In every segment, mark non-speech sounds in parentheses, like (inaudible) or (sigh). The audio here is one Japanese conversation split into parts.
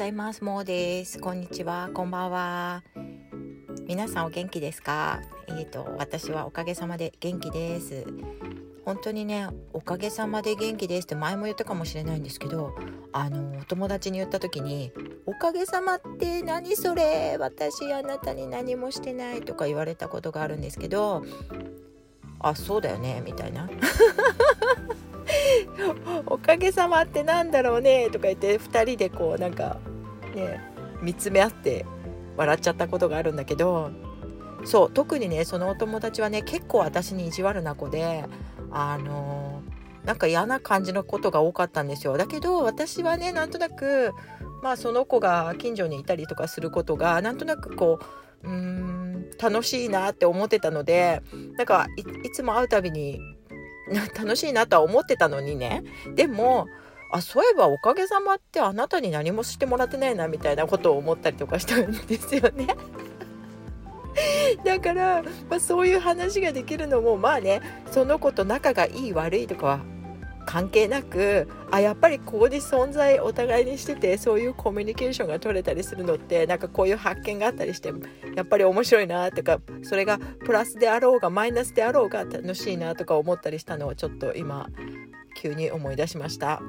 ざいます。もうです。こんにちは。こんばんは。皆さんお元気ですか？えっ、ー、と、私はおかげさまで元気です。本当にね、おかげさまで元気ですって前も言ったかもしれないんですけど、あの、お友達に言った時に、おかげさまって何それ？私あなたに何もしてないとか言われたことがあるんですけど、あ、そうだよね、みたいな。(laughs) おかげさまってなんだろうねとか言って2人でこうなんかね見つめ合って笑っちゃったことがあるんだけどそう特にねそのお友達はね結構私に意地悪な子であのなんか嫌な感じのことが多かったんですよ。だけど私はねなんとなくまあその子が近所にいたりとかすることがなんとなくこううーん楽しいなって思ってたのでなんかいつも会うたびに (laughs) 楽しいなとは思ってたのにね。でもあそういえばおかげさまってあなたに何もしてもらってないなみたいなことを思ったりとかしたんですよね。(laughs) だから、まあ、そういう話ができるのもまあねその子と仲がいい悪いとかは関係なくあやっぱりここに存在お互いにしててそういうコミュニケーションが取れたりするのってなんかこういう発見があったりしてやっぱり面白いなとかそれがプラスであろうがマイナスであろうが楽しいなとか思ったりしたのをちょっと今急に思い出しました。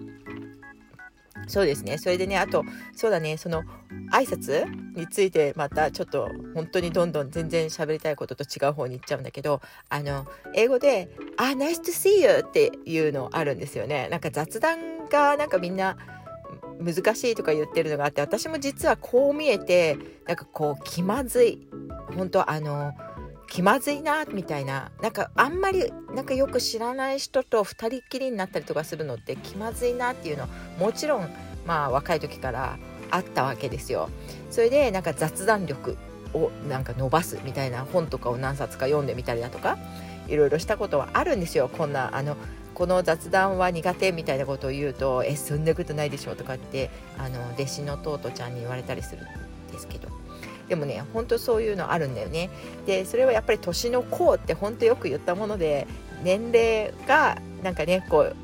そうですね。それでねあとそうだね。その挨拶についてまたちょっと本当にどんどん全然喋りたいことと違う方に行っちゃうんだけどあの英語で「あ nice to see you」っていうのあるんですよね。なんか雑談がなんかみんな難しいとか言ってるのがあって私も実はこう見えてなんかこう気まずい。本当あの気まずいなみたいな。なんかあんまりなんかよく知らない人と2人っきりになったりとかするのって気まずいなっていうのもちろんまあ若い時からあったわけですよ。それでなんか雑談力をなんか伸ばすみたいな本とかを何冊か読んでみたりだとかいろいろしたことはあるんですよ。こんなあのこの雑談は苦手みたいなことを言うと「えそんなことないでしょ」とかってあの弟子のトートちゃんに言われたりするんですけど。でもねほんとそういうのあるんだよね。でそれはやっぱり年の功ってほんとよく言ったもので年齢がなんかねこう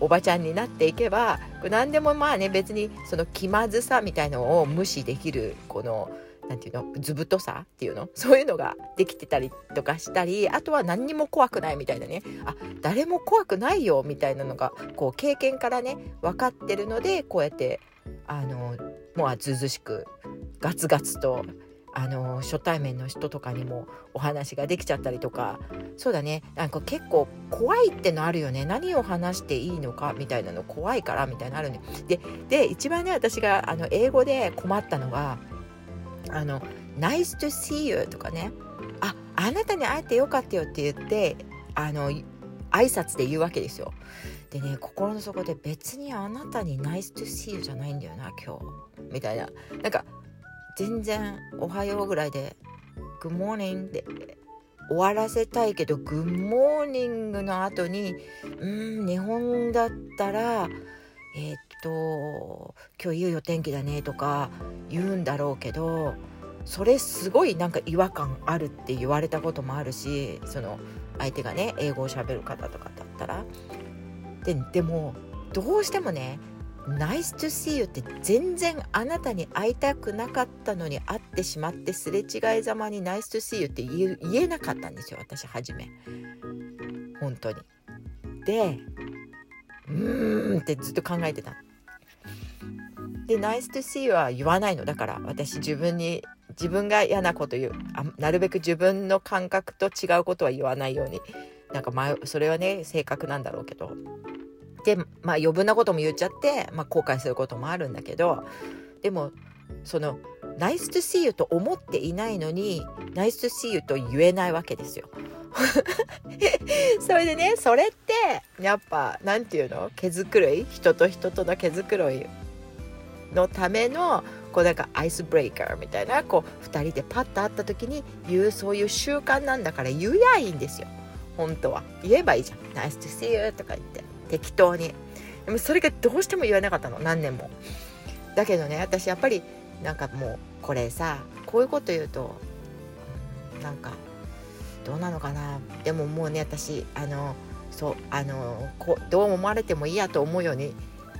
おばちゃんになっていけば何でもまあね別にその気まずさみたいのを無視できるこの何て言うの図太さっていうのそういうのができてたりとかしたりあとは何にも怖くないみたいなねあ誰も怖くないよみたいなのがこう経験からね分かってるのでこうやってあのもうずずしくガツガツとあの初対面の人とかにもお話ができちゃったりとか。そうだね。なんか結構怖いってのあるよね。何を話していいのかみたいなの怖いからみたいなのあるね。でで一番ね私があの英語で困ったのが「あの Nice to see you」とかね「ああなたに会えてよかったよ」って言ってあの挨拶で言うわけですよ。でね心の底で別にあなたに「Nice to see you」じゃないんだよな今日。みたいな。なんか全然「おはよう」ぐらいで「Good morning」で終わらせたいけど「Good morning」の後にうん日本だったらえー、っと「今日いよいよ天気だね」とか言うんだろうけどそれすごいなんか違和感あるって言われたこともあるしその相手がね英語をしゃべる方とかだったら。ででもどうしてもね Nice to see you って全然あなたに会いたくなかったのに会ってしまってすれ違いざまに Nice to see you って言えなかったんですよ私初め。本当に。でうーんってずっと考えてた。で Nice to see you は言わないの。だから私自分に自分が嫌なこと言う。あなるべく自分の感覚と違うことは言わないように。なんか前それはね性格なんだろうけど。でまあ余分なことも言っちゃって、まあ、後悔することもあるんだけどでもその「ナイス to see you」と思っていないのに「ナイス to see you」と言えないわけですよ。(laughs) それでねそれってやっぱ何て言うの？毛づくろい？人と人との毛づくろいのためのこうなんかアイスブレイカーみたいなこう2人でパッと会った時に言うそういう習慣なんだから言やいいんですよ。本当は。言えばいいじゃん「ナイス to see you」とか言って。適当に。でもそれがどうしても言わなかったの。何年も。だけどね私やっぱりなんかもうこれさこういうこと言うと、なんかどうなのかな。でももうね私あのそうあのこどう思われてもいいやと思うように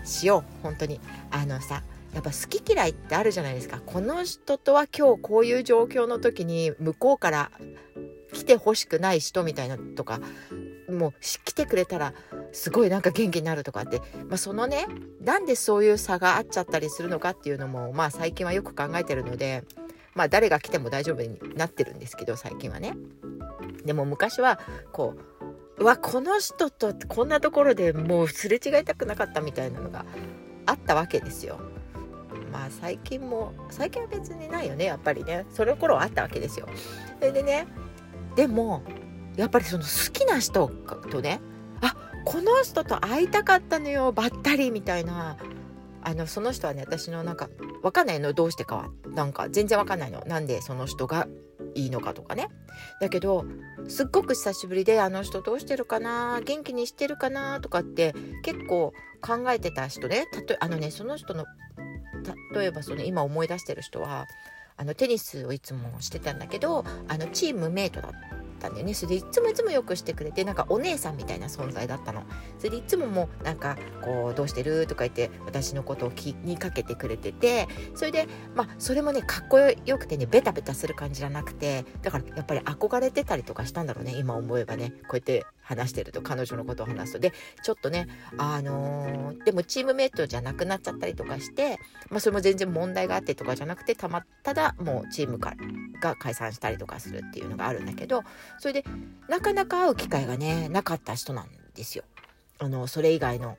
しよう。本当に。あのさやっぱ好き嫌いってあるじゃないですか。この人とは今日こういう状況の時に向こうから来てほしくない人みたいなとかもう来てくれたらすごいなんか元気になるとかって、まあ、そのねなんでそういう差があっちゃったりするのかっていうのもまあ最近はよく考えてるのでまあ誰が来ても大丈夫になってるんですけど最近はね。でも昔はこううわこの人とこんなところでもうすれ違いたくなかったみたいなのがあったわけですよ。まあ最近も最近は別にないよねやっぱりねその頃はあったわけですよ。それでねでもやっぱりその好きな人とねあこの人と会いたかったのよばったりみたいな。あのその人はね私のなんか分かんないのどうしてかは。なんか全然分かんないの。なんでその人がいいのかとかね。だけどすっごく久しぶりであの人どうしてるかな元気にしてるかなとかって結構考えてた人ね。たとあのねその人の例えばその今思い出してる人はあのテニスをいつもしてたんだけどあのチームメイトだった。たんだよねそれでいつもいつもよくしてくれてなんかお姉さんみたいな存在だったのそれでいつももうなんかこう「どうしてる?」とか言って私のことを気にかけてくれててそれでまあそれもねかっこよくてねベタベタする感じじゃなくてだからやっぱり憧れてたりとかしたんだろうね今思えばねこうやって話してると彼女のことを話すとでちょっとねあのー、でもチームメートじゃなくなっちゃったりとかして、まあ、それも全然問題があってとかじゃなくてたまただもうチームかが解散したりとかするっていうのがあるんだけどそれでなかなか会う機会がねなかった人なんですよ。あのそれ以外の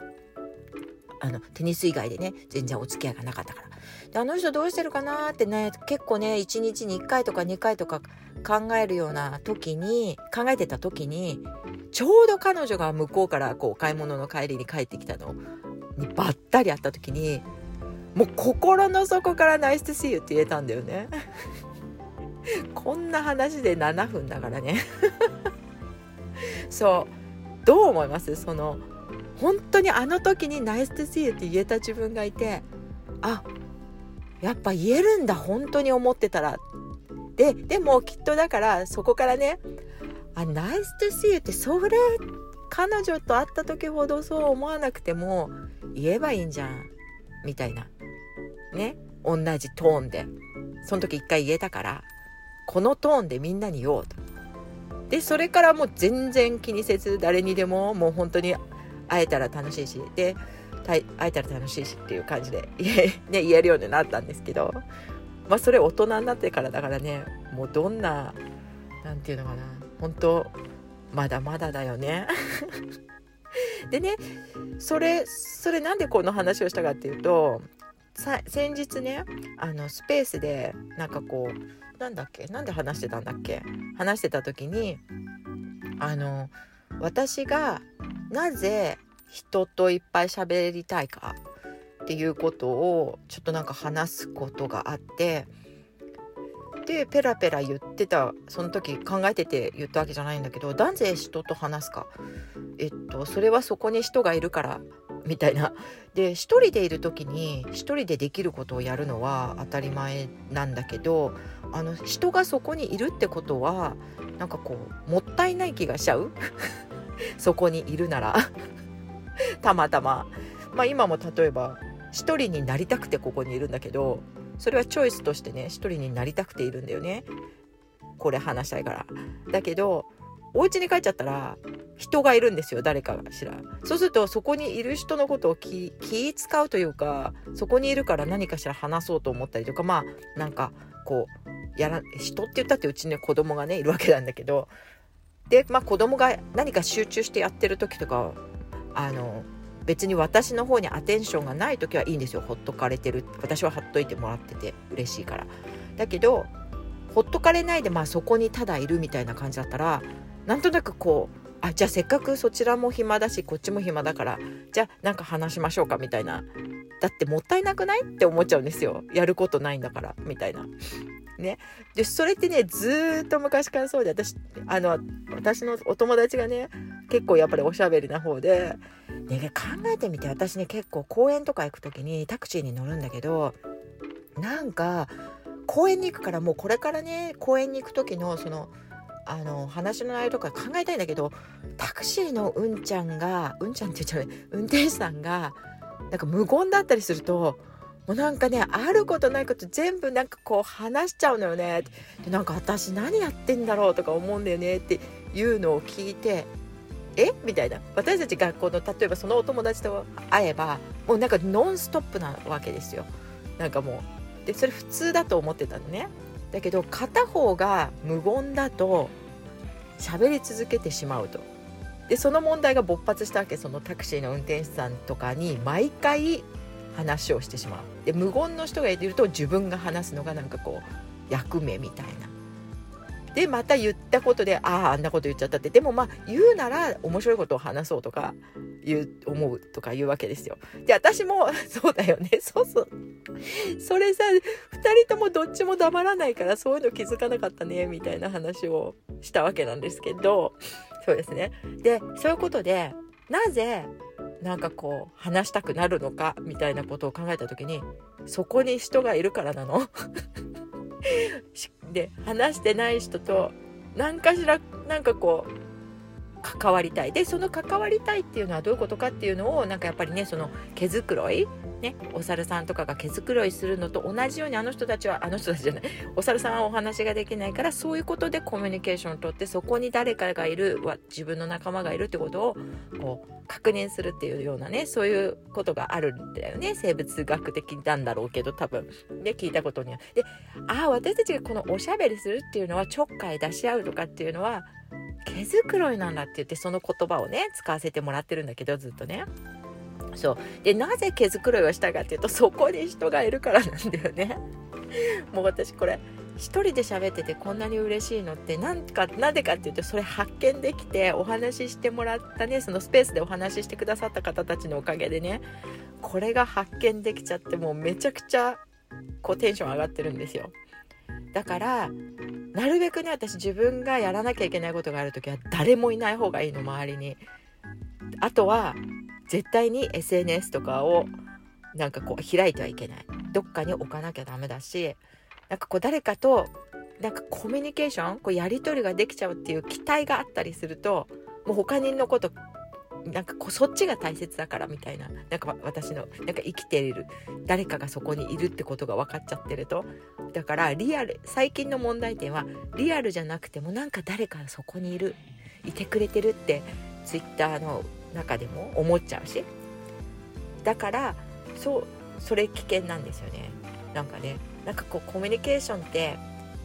あのテニス以外でね全然お付き合いがなかったから。であの人どうしてるかなってね結構ね1日に1回とか2回とか考えるような時に考えてた時にちょうど彼女が向こうからこう買い物の帰りに帰ってきたのにばったり会った時にもう心の底から「ナイス to see you」って言えたんだよね。(laughs) こんな話で7分だからね (laughs) そうどう思います？その本当にあの時に「ナイス to see you」って言えた自分がいてあやっぱ言えるんだ本当に思ってたら。ででもきっとだからそこからねあナイス to see you ってそれ彼女と会った時ほどそう思わなくても言えばいいんじゃんみたいな。ね同じトーンで。その時一回言えたからこのトーンでみんなに言おうと。でそれからもう全然気にせず誰にでももう本当に会えたら楽しいしで会えたら楽しいしっていう感じで、(laughs) ね、言えるようになったんですけどまあそれ大人になってからだからねもうどんな何て言うのかな本当まだまだだよね。(laughs) でねそれそれなんでこの話をしたかっていうと先日ねあのスペースでなんかこうなんだっけなんで話してたんだっけ話してた時にあの私がなぜ人といっぱい喋りたいかっていうことをちょっとなんか話すことがあってでペラペラ言ってたその時考えてて言ったわけじゃないんだけどなぜ人と話すか。えっとそれはそこに人がいるからみたいな。(laughs) で一人でいる時に一人でできることをやるのは当たり前なんだけどあの人がそこにいるってことはなんかこうもったいない気がしちゃう。(laughs) そこにいるなら (laughs) たまたま。まあ今も例えば一人になりたくてここにいるんだけどそれはチョイスとしてね一人になりたくているんだよね。これ話したいから。だけどお家に帰っちゃったら人がいるんですよ誰かがしら。そうするとそこにいる人のことを気気使うというかそこにいるから何かしら話そうと思ったりとかまあなんかこうやら人って言ったってうちに子供がねいるわけなんだけどでまあ子供が何か集中してやってる時とかあの別に私の方にアテンションがない時はいいんですよ。ほっとかれてる。私はほっといてもらってて嬉しいから。だけどほっとかれないでまあそこにただいるみたいな感じだったらなんとなくこうあじゃあせっかくそちらも暇だしこっちも暇だからじゃあなんか話しましょうかみたいな。だってもったいなくない？って思っちゃうんですよ。やることないんだからみたいな。ね、でそれってねずっと昔からそうで私あの私のお友達がね結構やっぱりおしゃべりな方でね、考えてみて私ね結構公園とか行く時にタクシーに乗るんだけどなんか公園に行くからもうこれからね公園に行く時のそのあの話の内容とか考えたいんだけどタクシーのうんちゃんがうんちゃんって言っちゃう運転手さんがなんか無言だったりするともうなんかねあることないこと全部なんかこう話しちゃうのよね。でなんか私何やってんだろうとか思うんだよねっていうのを聞いてえ？みたいな。私たち学校の例えばそのお友達と会えばもうなんかノンストップなわけですよ。なんかもう。でそれ普通だと思ってたのね。だけど片方が無言だと喋り続けてしまうと。でその問題が勃発したわけ。そのタクシーの運転手さんとかに毎回話をしてしまう。で無言の人がいると自分が話すのがなんかこう役目みたいな。でまた言ったことであああんなこと言っちゃったって。でもまあ言うなら面白いことを話そうとか言う思うとか言うわけですよ。で私もそうだよね。(laughs) そうそう。それさ2人ともどっちも黙らないからそういうの気づかなかったねみたいな話をしたわけなんですけど。そうですね。でそういうことでなぜなんかこう話したくなるのかみたいなことを考えた時にそこに人がいるからなの。(laughs) で話してない人と何かしらなんかこう関わりたい。でその関わりたいっていうのはどういうことかっていうのをなんかやっぱりねその毛づくろいねお猿さんとかが毛づくろいするのと同じようにあの人たちはあの人たちじゃないお猿さんはお話ができないからそういうことでコミュニケーションをとってそこに誰かがいる自分の仲間がいるってことをこう確認するっていうようなねそういうことがあるんだよね。生物学的なんだろうけど多分。で聞いたことには。でああ私たちがこのおしゃべりするっていうのはちょっかい出し合うとかっていうのは毛づくろいなんだって言ってその言葉をね使わせてもらってるんだけどずっとね。そうでなぜ毛づくろいをしたかっていうとそこに人がいるからなんだよね。(laughs) もう私これ一人で喋っててこんなに嬉しいのって何かなぜかっていうとそれ発見できてお話ししてもらったねそのスペースでお話ししてくださった方たちのおかげでねこれが発見できちゃってもうめちゃくちゃこうテンション上がってるんですよ。だからなるべくね私自分がやらなきゃいけないことがある時は誰もいない方がいいの周りに。あとは絶対に SNS とかをなんかこう開いてはいけないどっかに置かなきゃダメだしなんかこう誰かとなんかコミュニケーションこうやり取りができちゃうっていう期待があったりするともう他人のことなんかこそっちが大切だからみたいななんか私のなんか生きている誰かがそこにいるってことが分かっちゃってると。だからリアル最近の問題点はリアルじゃなくてもなんか誰かがそこにいるいてくれてるってツイッターの中でも思っちゃうし。だからそうそれ危険なんですよね。なんかねなんかこうコミュニケーションって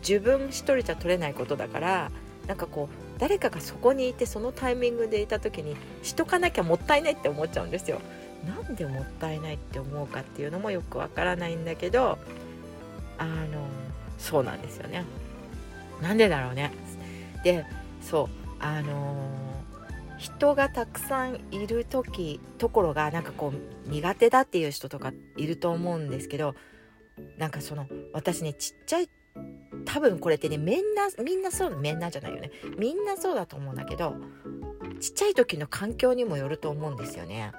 自分一人じゃ取れないことだからなんかこう誰かがそこにいてそのタイミングでいた時にしとかなきゃもったいないって思っちゃうんですよ。なんでもったいないって思うかっていうのもよくわからないんだけどあのそうなんですよね。なんでだろうね。でそうあの人がたくさんいる時ところがなんかこう苦手だっていう人とかいると思うんですけどなんかその私ねちっちゃい多分これってねみんなみんなそうみんなじゃないよねみんなそうだと思うんだけどちっちゃい時の環境にもよると思うんですよね。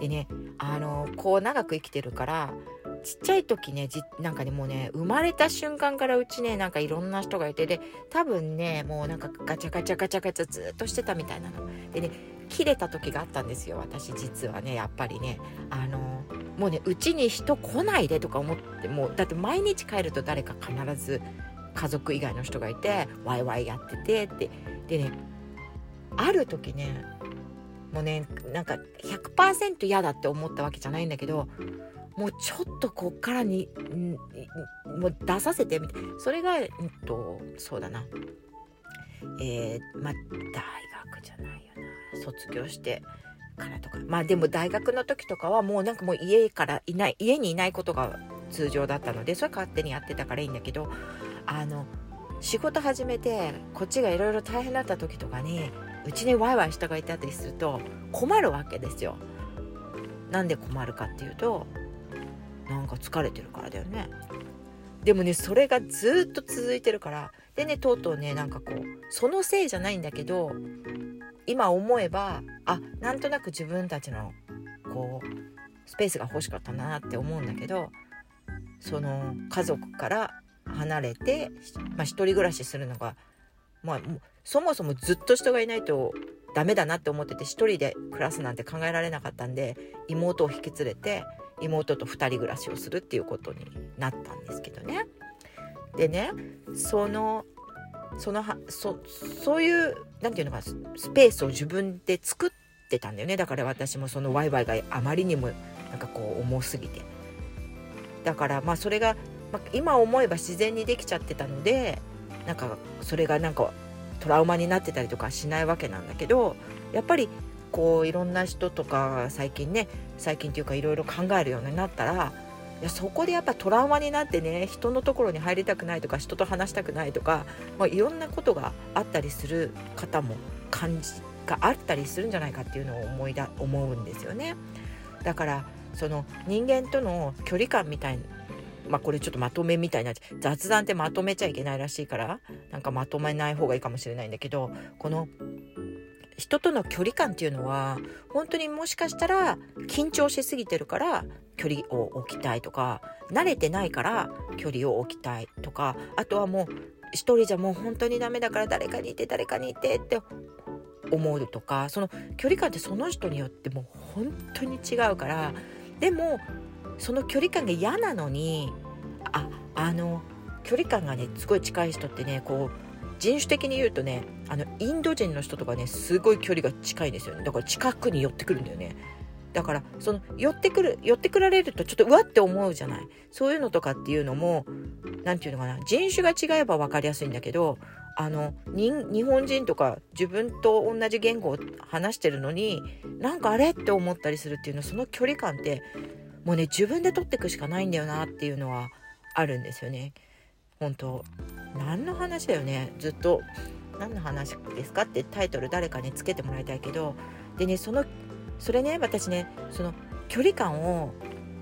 でねあのこう長く生きてるからちっちゃい時ねじなんかねもうね生まれた瞬間からうちねなんかいろんな人がいてで多分ねもうなんかガチャガチャガチャガチャずっとしてたみたいなのでね切れた時があったんですよ私実はねやっぱりね。あのもうねうちに人来ないでとか思ってもうだって毎日帰ると誰か必ず家族以外の人がいてワイワイやっててって。でねある時ねもうねなんか100%嫌だって思ったわけじゃないんだけどもうちょっとこっからにもう出させてみたいそれが、うんと、そうだな。えー、まあ大学じゃないよな。卒業してからとかまあでも大学の時とかはもうなんかもう家からいない家にいないことが通常だったのでそれ勝手にやってたからいいんだけどあの仕事始めてこっちがいろいろ大変だった時とかにうちにワイワイ人がいたりすると困るわけですよ。なんで困るかっていうとなんか疲れてるからだよねでもねそれがずっと続いてるからでねとうとうねなんかこうそのせいじゃないんだけど今思えばあなんとなく自分たちのこうスペースが欲しかったなって思うんだけどその家族から離れて、まあ、人暮らしするのが、まあ、そもそもずっと人がいないとダメだなって思ってて一人で暮らすなんて考えられなかったんで妹を引き連れて妹と2人暮らしをするっていうことになったんですけどね。でねそのそのはそそういう何て言うのかスペースを自分で作ってたんだよね。だから私もそのワイワイがあまりにもなんかこう重すぎて。だからまあそれが、まあ、今思えば自然にできちゃってたのでなんかそれがなんかトラウマになってたりとかしないわけなんだけどやっぱりこういろんな人とか最近ね最近っていうかいろいろ考えるようになったらいやそこでやっぱトラウマになってね人のところに入りたくないとか人と話したくないとか、まあ、いろんなことがあったりする方も感じがあったりするんじゃないかっていうのを思いだ思うんですよね。だからその人間との距離感みたいなまあこれちょっとまとめみたいな雑談ってまとめちゃいけないらしいからなんかまとめない方がいいかもしれないんだけどこの人との距離感っていうのは本当にもしかしたら緊張しすぎてるから距離を置きたいとか慣れてないから距離を置きたいとかあとはもう一人じゃもう本当にダメだから誰かにいて誰かにいてって思うとかその距離感ってその人によってもう本当に違うからでもその距離感が嫌なのにああの距離感がねすごい近い人ってねこう人種的に言うとねあのインド人の人とかねすごい距離が近いんですよね。だから近くに寄ってくるんだよね。だからその寄ってくる寄ってくられるとちょっとうわって思うじゃない。そういうのとかっていうのも何て言うのかな。人種が違えば分かりやすいんだけどあの日本人とか自分と同じ言語を話してるのになんかあれって思ったりするっていうのその距離感ってもうね自分で取っていくしかないんだよなっていうのはあるんですよね。本当何の話だよねずっと何の話ですかってタイトル誰かにつけてもらいたいけどでねそのそれね私ねその距離感を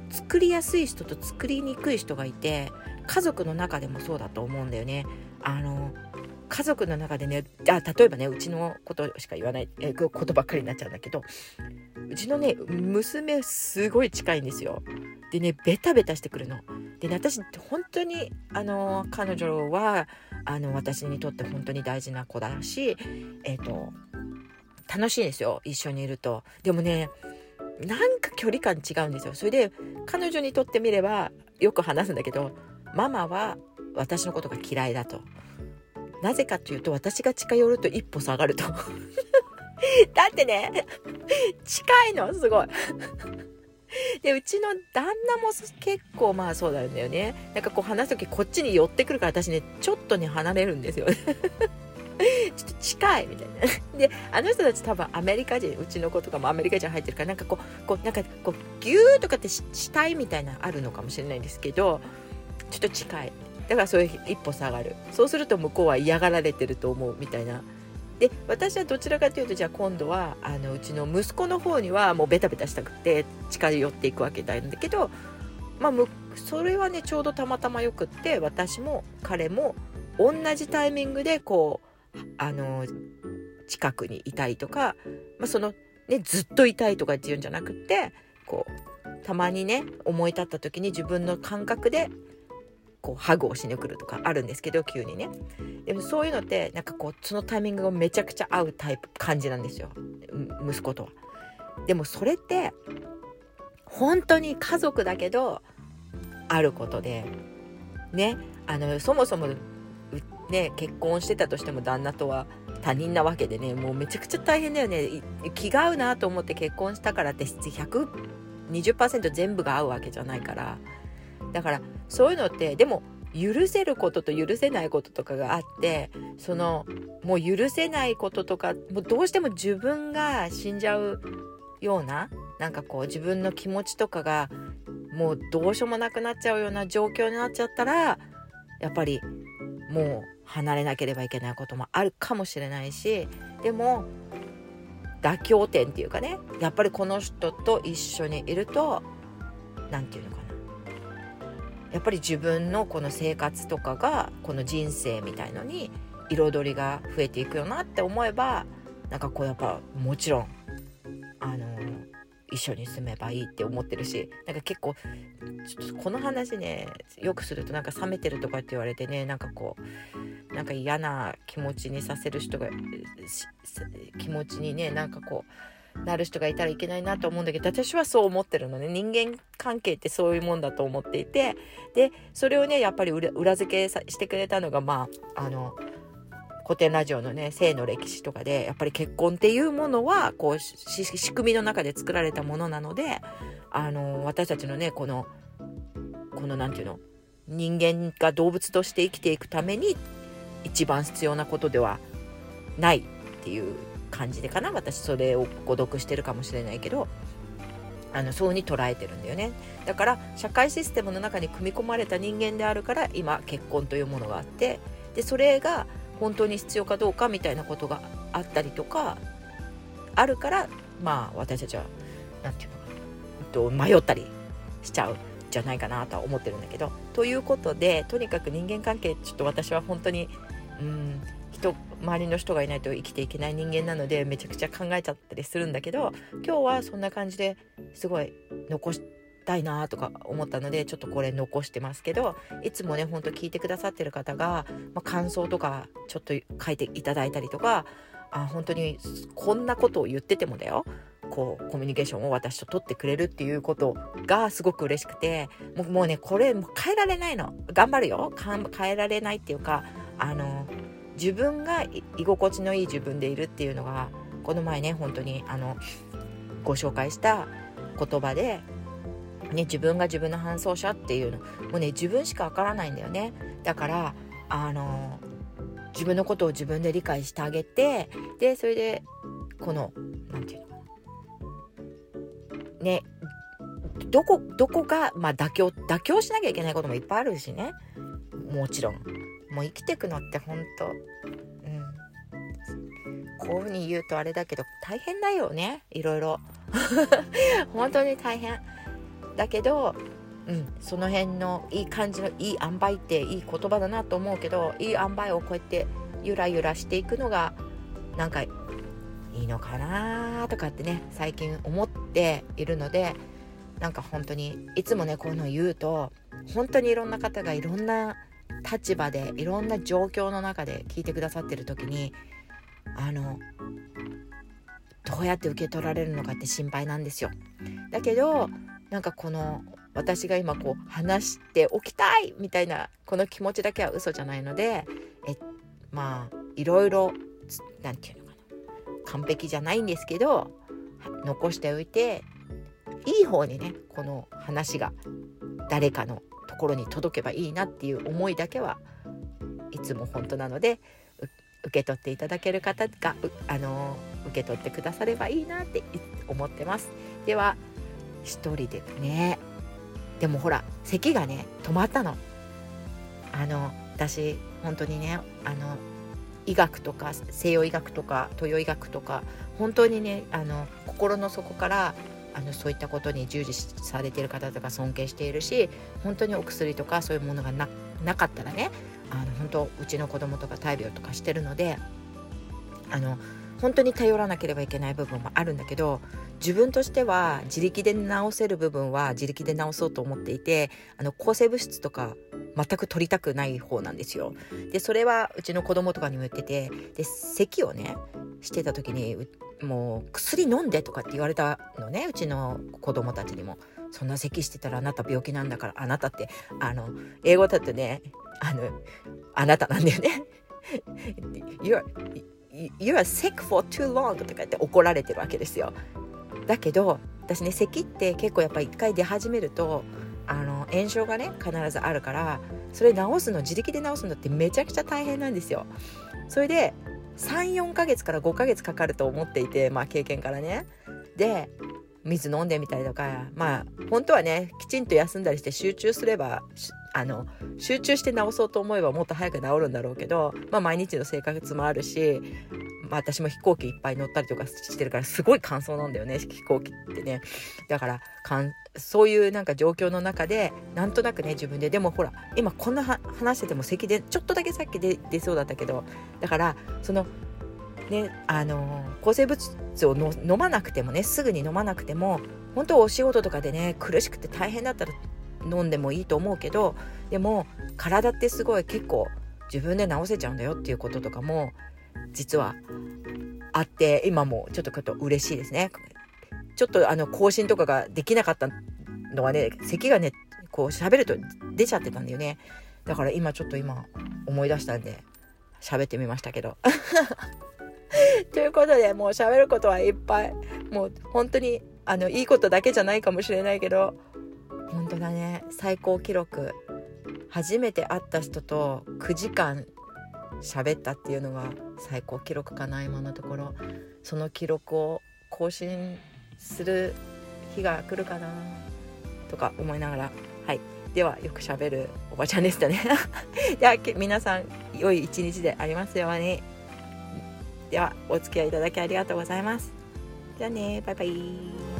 作りやすい人と作りにくい人がいて家族の中でもそうだと思うんだよね。あの家族の中でねあ例えばねうちのことしか言わないえことばっかりになっちゃうんだけどうちのね娘すごい近いんですよ。でねベタベタしてくるの。でね私本当にあの彼女はあの私にとって本当に大事な子だしえっ、ー、と楽しいんですよ一緒にいると。でもねなんか距離感違うんですよ。それで彼女にとってみればよく話すんだけどママは私のことが嫌いだと。なぜかというと私が近寄ると一歩下がると。(laughs) だってね近いのすごい (laughs) でうちの旦那も結構まあそうなんだよねなんかこう話す時こっちに寄ってくるから私ねちょっとね離れるんですよ (laughs) ちょっと近いみたいな。(laughs) で、あの人たち多分アメリカ人、うちの子とかもアメリカ人入ってるから、なんかこう、こうなんかこう、ギューとかってしたいみたいなあるのかもしれないんですけど、ちょっと近い。だからそういう一歩下がる。そうすると向こうは嫌がられてると思うみたいなで私はどちらかというとじゃあ今度はあのうちの息子の方にはもうベタベタしたくて近寄っていくわけなんだけど、まあ、それはねちょうどたまたまよくって私も彼も同じタイミングでこうあの近くにいたいとか、まあ、そのねずっといたいとかっていうんじゃなくってこうたまにね思い立った時に自分の感覚でこうハグをしに来るとかあるんですけど急にね。でもそういうのってなんかこうそのタイミングがめちゃくちゃ合うタイプ感じなんですよ。息子とは。でもそれって本当に家族だけどあることで。ねあのそもそもね結婚してたとしても旦那とは他人なわけでねもうめちゃくちゃ大変だよね。気が合うなと思って結婚したからって120%全部が合うわけじゃないから。だからそういうのってでも許せることと許せないこととかがあってそのもう許せないこととかもうどうしても自分が死んじゃうようななんかこう自分の気持ちとかがもうどうしようもなくなっちゃうような状況になっちゃったらやっぱりもう離れなければいけないこともあるかもしれないしでも妥協点っていうかねやっぱりこの人と一緒にいると何て言うのかな。やっぱり自分のこの生活とかがこの人生みたいのに彩りが増えていくよなって思えばなんかこうやっぱもちろんあの一緒に住めばいいって思ってるしなんか結構ちょっとこの話ねよくするとなんか冷めてるとかって言われてねなんかこうなんか嫌な気持ちにさせる人が気持ちにねなんかこうなる人がいたらいけないなと思うんだけど私はそう思ってるのね。人間関係ってそういうもんだと思っていてでそれをねやっぱり裏付けしてくれたのがまああの古典ラジオのね性の歴史とかでやっぱり結婚っていうものはこう仕組みの中で作られたものなのであの私たちのねこのこの何て言うの人間が動物として生きていくために一番必要なことではないっていう感じでかな。私それを誤読してるかもしれないけど。あのそうに捉えてるんだよね。だから社会システムの中に組み込まれた人間であるから今結婚というものがあって。でそれが本当に必要かどうかみたいなことがあったりとかあるからまあ私たちは何て言うのかな迷ったりしちゃうじゃないかなとは思ってるんだけど。ということでとにかく人間関係ちょっと私は本当にうん人周りの人がいないと生きていけない人間なのでめちゃくちゃ考えちゃったりするんだけど今日はそんな感じですごい残したいなとか思ったのでちょっとこれ残してますけどいつもねほんと聞いてくださってる方が、まあ、感想とかちょっと書いていただいたりとかあ本当にこんなことを言っててもだよ。こうコミュニケーションを私と取ってくれるっていうことがすごく嬉しくてもうもうねこれ変えられないの。頑張るよ。変えられないっていうかあの自分が居心地のいい自分でいるっていうのがこの前ね本当にあのご紹介した言葉で、ね、自分が自分の伴走者っていうのもうね自分しかわからないんだよね。だからあの自分のことを自分で理解してあげてでそれでこの何て言うの。かなねどこどこが、まあ、妥協妥協しなきゃいけないこともいっぱいあるしね。もちろん。もう生きてくのってほんと。うん。こういうふうに言うとあれだけど大変だよね。いろいろ。(laughs) 本当に大変。だけどうん、その辺のいい感じのいい塩梅っていい言葉だなと思うけどいい塩梅をこうやってゆらゆらしていくのがなんかいいのかなとかってね最近思っているのでなんか本当にいつもねこういうのを言うと本当にいろんな方がいろんな立場でいろんな状況の中で聞いてくださってる時にあのどうやって受け取られるのかって心配なんですよ。だけどなんかこの私が今こう話しておきたいみたいなこの気持ちだけは嘘じゃないのでえまあいろいろ何て言うのかな完璧じゃないんですけど残しておいていい方にねこの話が誰かのところに届けばいいなっていう思いだけはいつも本当なので受け取っていただける方があの受け取ってくださればいいなって思ってます。では一人でねでもほら咳がね止まったの。あの私本当にねあの医学とか西洋医学とか東洋医学とか本当にねあの心の底からあのそういったことに従事されている方とか尊敬しているし本当にお薬とかそういうものがなかったらねあの本当うちの子供とか大病とかしてるのであの本当に頼らなければいけない部分もあるんだけど自分としては自力で治せる部分は自力で治そうと思っていてあの抗生物質とか全く取りたくない方なんですよ。でそれはうちの子供とかにも言っててで咳をねしてた時にもう薬飲んでとかって言われたのねうちの子供たちにも。そんな咳してたらあなた病気なんだからあなたってあの英語だってねあのあなたなんだよね。(laughs) you're, you're sick for too long とか言って怒られてるわけですよ。だけど私ね咳って結構やっぱ一回出始めるとあの炎症がね必ずあるからそれ治すの自力で治すのってめちゃくちゃ大変なんですよ。それで34ヶ月から5ヶ月かかると思っていてまあ経験からね。で水飲んでみたりとかまあ本当はねきちんと休んだりして集中すればあの集中して治そうと思えばもっと早く治るんだろうけど、まあ、毎日の生活もあるし、まあ、私も飛行機いっぱい乗ったりとかしてるからすごい乾燥なんだよね飛行機ってね。だからかんそういうなんか状況の中でなんとなくね自分で。でもほら今こんな話してても咳でちょっとだけさっき出出そうだったけどだからそのねあの抗生物質を飲まなくてもねすぐに飲まなくても本当お仕事とかでね苦しくて大変だったら飲んでもいいと思うけどでも体ってすごい結構自分で治せちゃうんだよっていうこととかも実はあって今もちょっとちょっと嬉しいですね。ちょっとあの更新とかができなかったのはね咳がねこう喋ると出ちゃってたんだよね。だから今ちょっと今思い出したんで喋ってみましたけど。(laughs) ということでもう喋ることはいっぱい。もう本当にあのいいことだけじゃないかもしれないけど本当だね。最高記録。初めて会った人と9時間喋ったっていうのが最高記録かな今のところ。その記録を更新する日が来るかなとか思いながら。はい。ではよくしゃべるおばちゃんでしたね。(laughs) では皆さん良い一日でありますように。ではお付き合いいただきありがとうございます。じゃあね。バイバイ。